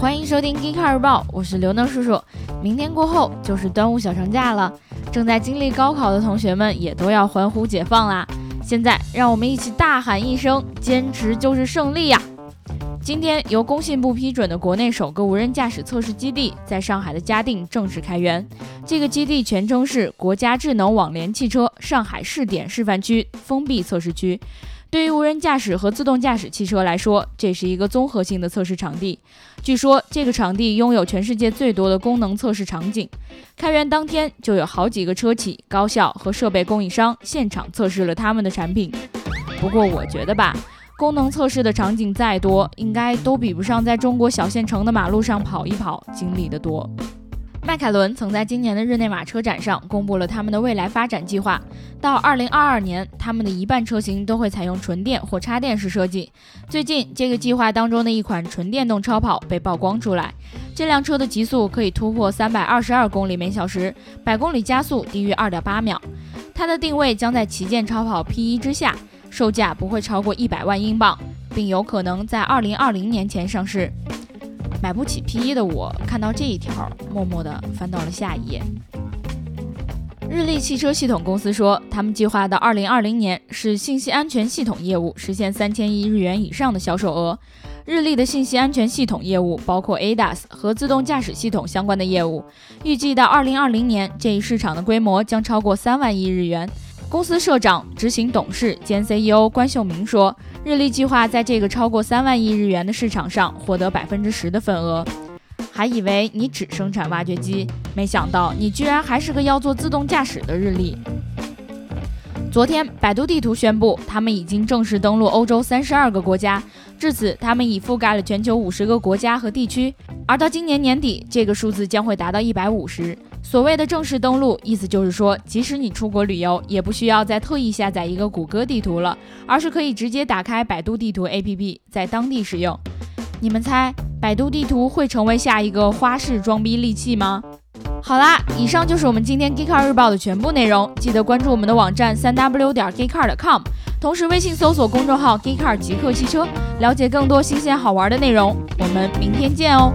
欢迎收听《g e e k 日报》，我是刘能叔叔。明天过后就是端午小长假了，正在经历高考的同学们也都要欢呼解放啦！现在让我们一起大喊一声：坚持就是胜利呀！今天由工信部批准的国内首个无人驾驶测试基地在上海的嘉定正式开园。这个基地全称是国家智能网联汽车上海试点示范区封闭测试区。对于无人驾驶和自动驾驶汽车来说，这是一个综合性的测试场地。据说这个场地拥有全世界最多的功能测试场景。开园当天就有好几个车企、高校和设备供应商现场测试了他们的产品。不过我觉得吧，功能测试的场景再多，应该都比不上在中国小县城的马路上跑一跑经历的多。迈凯伦曾在今年的日内瓦车展上公布了他们的未来发展计划。到2022年，他们的一半车型都会采用纯电或插电式设计。最近，这个计划当中的一款纯电动超跑被曝光出来，这辆车的极速可以突破322公里每小时，百公里加速低于2.8秒。它的定位将在旗舰超跑 P1 之下，售价不会超过100万英镑，并有可能在2020年前上市。买不起 P1 的我，看到这一条，默默地翻到了下一页。日立汽车系统公司说，他们计划到2020年使信息安全系统业务实现三千亿日元以上的销售额。日立的信息安全系统业务包括 ADAS 和自动驾驶系统相关的业务，预计到2020年这一市场的规模将超过三万亿日元。公司社长、执行董事兼 CEO 关秀明说。日立计划在这个超过三万亿日元的市场上获得百分之十的份额。还以为你只生产挖掘机，没想到你居然还是个要做自动驾驶的日立。昨天，百度地图宣布，他们已经正式登陆欧洲三十二个国家，至此，他们已覆盖了全球五十个国家和地区。而到今年年底，这个数字将会达到一百五十。所谓的正式登录，意思就是说，即使你出国旅游，也不需要再特意下载一个谷歌地图了，而是可以直接打开百度地图 APP，在当地使用。你们猜，百度地图会成为下一个花式装逼利器吗？好啦，以上就是我们今天 Geekcar 日报的全部内容，记得关注我们的网站三 w 点 geekcar.com，同时微信搜索公众号 Geekcar 极客汽车，了解更多新鲜好玩的内容。我们明天见哦。